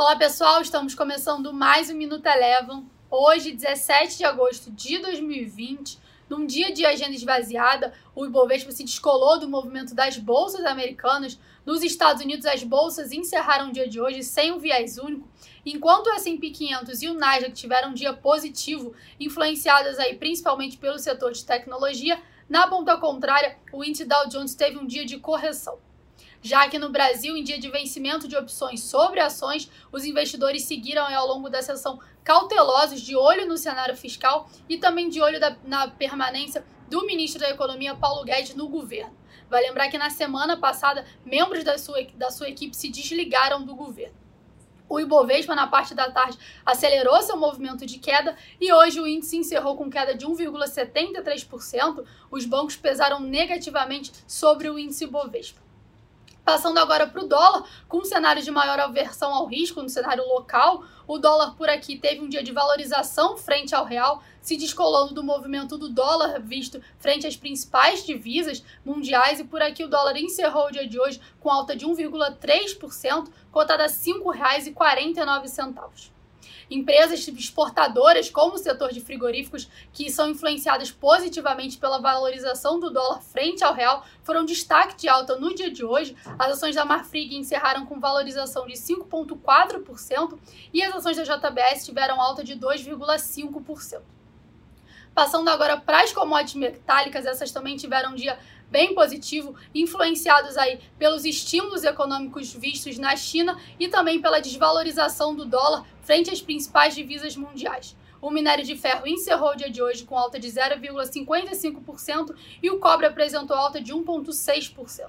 Olá pessoal, estamos começando mais um Minuto Elevam. Hoje, 17 de agosto de 2020, num dia de agenda esvaziada, o Ibovespa se descolou do movimento das bolsas americanas. Nos Estados Unidos, as bolsas encerraram o dia de hoje sem um viés único, enquanto o S&P 500 e o Nasdaq tiveram um dia positivo, influenciadas aí principalmente pelo setor de tecnologia. Na ponta contrária, o índice Dow Jones teve um dia de correção. Já que no Brasil, em dia de vencimento de opções sobre ações, os investidores seguiram ao longo da sessão cautelosos, de olho no cenário fiscal e também de olho da, na permanência do ministro da Economia, Paulo Guedes, no governo. Vai lembrar que na semana passada, membros da sua, da sua equipe se desligaram do governo. O Ibovespa, na parte da tarde, acelerou seu movimento de queda e hoje o índice encerrou com queda de 1,73%. Os bancos pesaram negativamente sobre o índice Ibovespa. Passando agora para o dólar, com um cenário de maior aversão ao risco no cenário local, o dólar por aqui teve um dia de valorização frente ao real, se descolando do movimento do dólar visto frente às principais divisas mundiais, e por aqui o dólar encerrou o dia de hoje com alta de 1,3%, cotada a R$ 5,49. Empresas exportadoras, como o setor de frigoríficos, que são influenciadas positivamente pela valorização do dólar frente ao real, foram destaque de alta no dia de hoje. As ações da Marfrig encerraram com valorização de 5,4% e as ações da JBS tiveram alta de 2,5%. Passando agora para as commodities metálicas, essas também tiveram um dia bem positivo, influenciados aí pelos estímulos econômicos vistos na China e também pela desvalorização do dólar frente às principais divisas mundiais. O minério de ferro encerrou o dia de hoje com alta de 0,55% e o cobre apresentou alta de 1,6%.